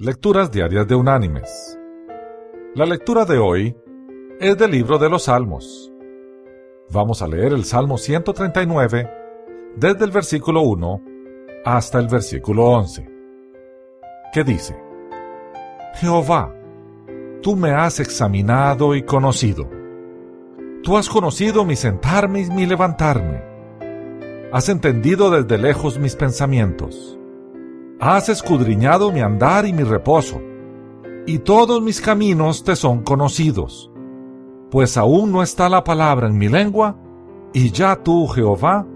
Lecturas Diarias de Unánimes. La lectura de hoy es del libro de los Salmos. Vamos a leer el Salmo 139 desde el versículo 1 hasta el versículo 11, que dice, Jehová, tú me has examinado y conocido. Tú has conocido mi sentarme y mi levantarme. Has entendido desde lejos mis pensamientos Has escudriñado mi andar y mi reposo, y todos mis caminos te son conocidos. Pues aún no está la palabra en mi lengua, y ya tú, Jehová,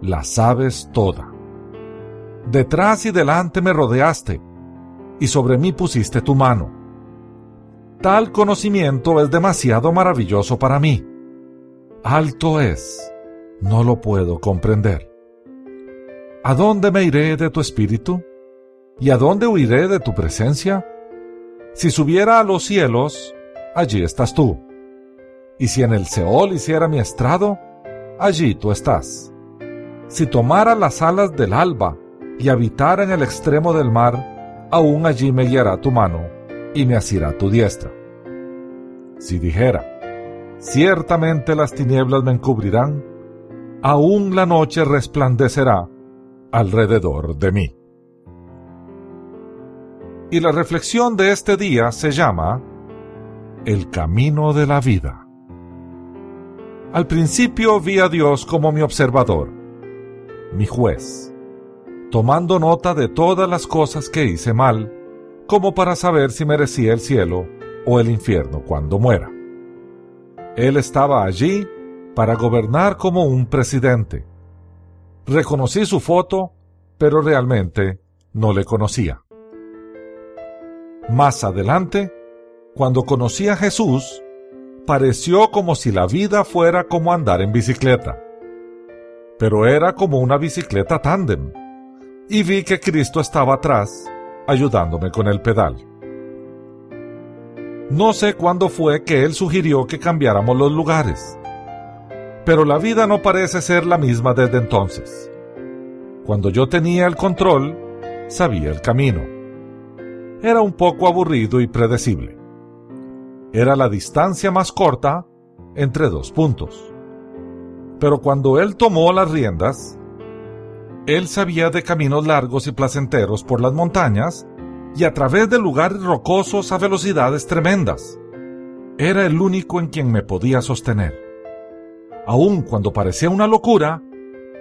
la sabes toda. Detrás y delante me rodeaste, y sobre mí pusiste tu mano. Tal conocimiento es demasiado maravilloso para mí. Alto es, no lo puedo comprender. ¿A dónde me iré de tu espíritu? ¿Y a dónde huiré de tu presencia? Si subiera a los cielos, allí estás tú. Y si en el Seol hiciera mi estrado, allí tú estás. Si tomara las alas del alba y habitara en el extremo del mar, aún allí me guiará tu mano y me asirá tu diestra. Si dijera, ciertamente las tinieblas me encubrirán, aún la noche resplandecerá alrededor de mí. Y la reflexión de este día se llama El camino de la vida. Al principio vi a Dios como mi observador, mi juez, tomando nota de todas las cosas que hice mal, como para saber si merecía el cielo o el infierno cuando muera. Él estaba allí para gobernar como un presidente. Reconocí su foto, pero realmente no le conocía. Más adelante, cuando conocí a Jesús, pareció como si la vida fuera como andar en bicicleta. Pero era como una bicicleta tándem, y vi que Cristo estaba atrás, ayudándome con el pedal. No sé cuándo fue que Él sugirió que cambiáramos los lugares, pero la vida no parece ser la misma desde entonces. Cuando yo tenía el control, sabía el camino era un poco aburrido y predecible. Era la distancia más corta entre dos puntos. Pero cuando él tomó las riendas, él sabía de caminos largos y placenteros por las montañas y a través de lugares rocosos a velocidades tremendas. Era el único en quien me podía sostener. Aun cuando parecía una locura,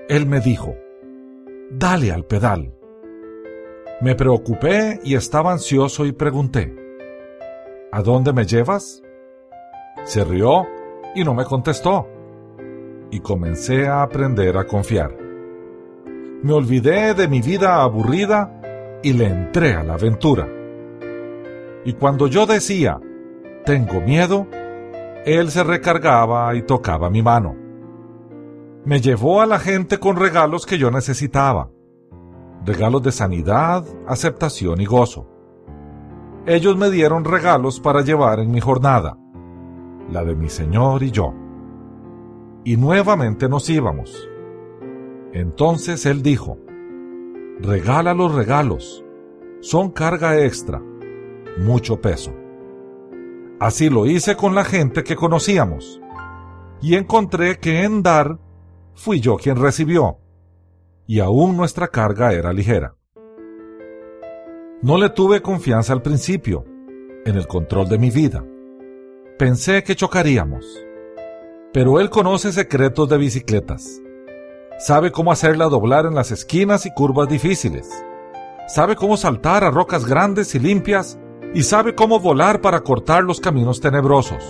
él me dijo, dale al pedal. Me preocupé y estaba ansioso y pregunté, ¿A dónde me llevas? Se rió y no me contestó. Y comencé a aprender a confiar. Me olvidé de mi vida aburrida y le entré a la aventura. Y cuando yo decía, tengo miedo, él se recargaba y tocaba mi mano. Me llevó a la gente con regalos que yo necesitaba regalos de sanidad, aceptación y gozo. Ellos me dieron regalos para llevar en mi jornada, la de mi Señor y yo. Y nuevamente nos íbamos. Entonces él dijo, regala los regalos, son carga extra, mucho peso. Así lo hice con la gente que conocíamos, y encontré que en dar fui yo quien recibió y aún nuestra carga era ligera. No le tuve confianza al principio, en el control de mi vida. Pensé que chocaríamos. Pero él conoce secretos de bicicletas. Sabe cómo hacerla doblar en las esquinas y curvas difíciles. Sabe cómo saltar a rocas grandes y limpias y sabe cómo volar para cortar los caminos tenebrosos.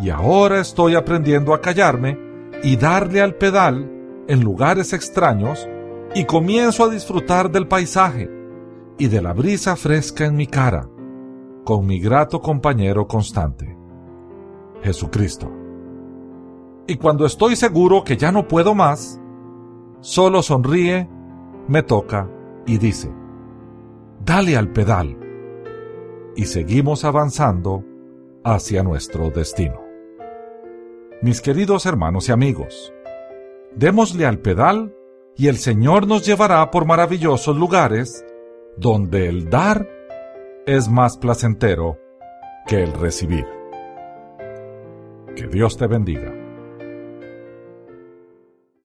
Y ahora estoy aprendiendo a callarme y darle al pedal en lugares extraños y comienzo a disfrutar del paisaje y de la brisa fresca en mi cara, con mi grato compañero constante, Jesucristo. Y cuando estoy seguro que ya no puedo más, solo sonríe, me toca y dice, dale al pedal. Y seguimos avanzando hacia nuestro destino. Mis queridos hermanos y amigos, démosle al pedal y el Señor nos llevará por maravillosos lugares donde el dar es más placentero que el recibir. Que Dios te bendiga.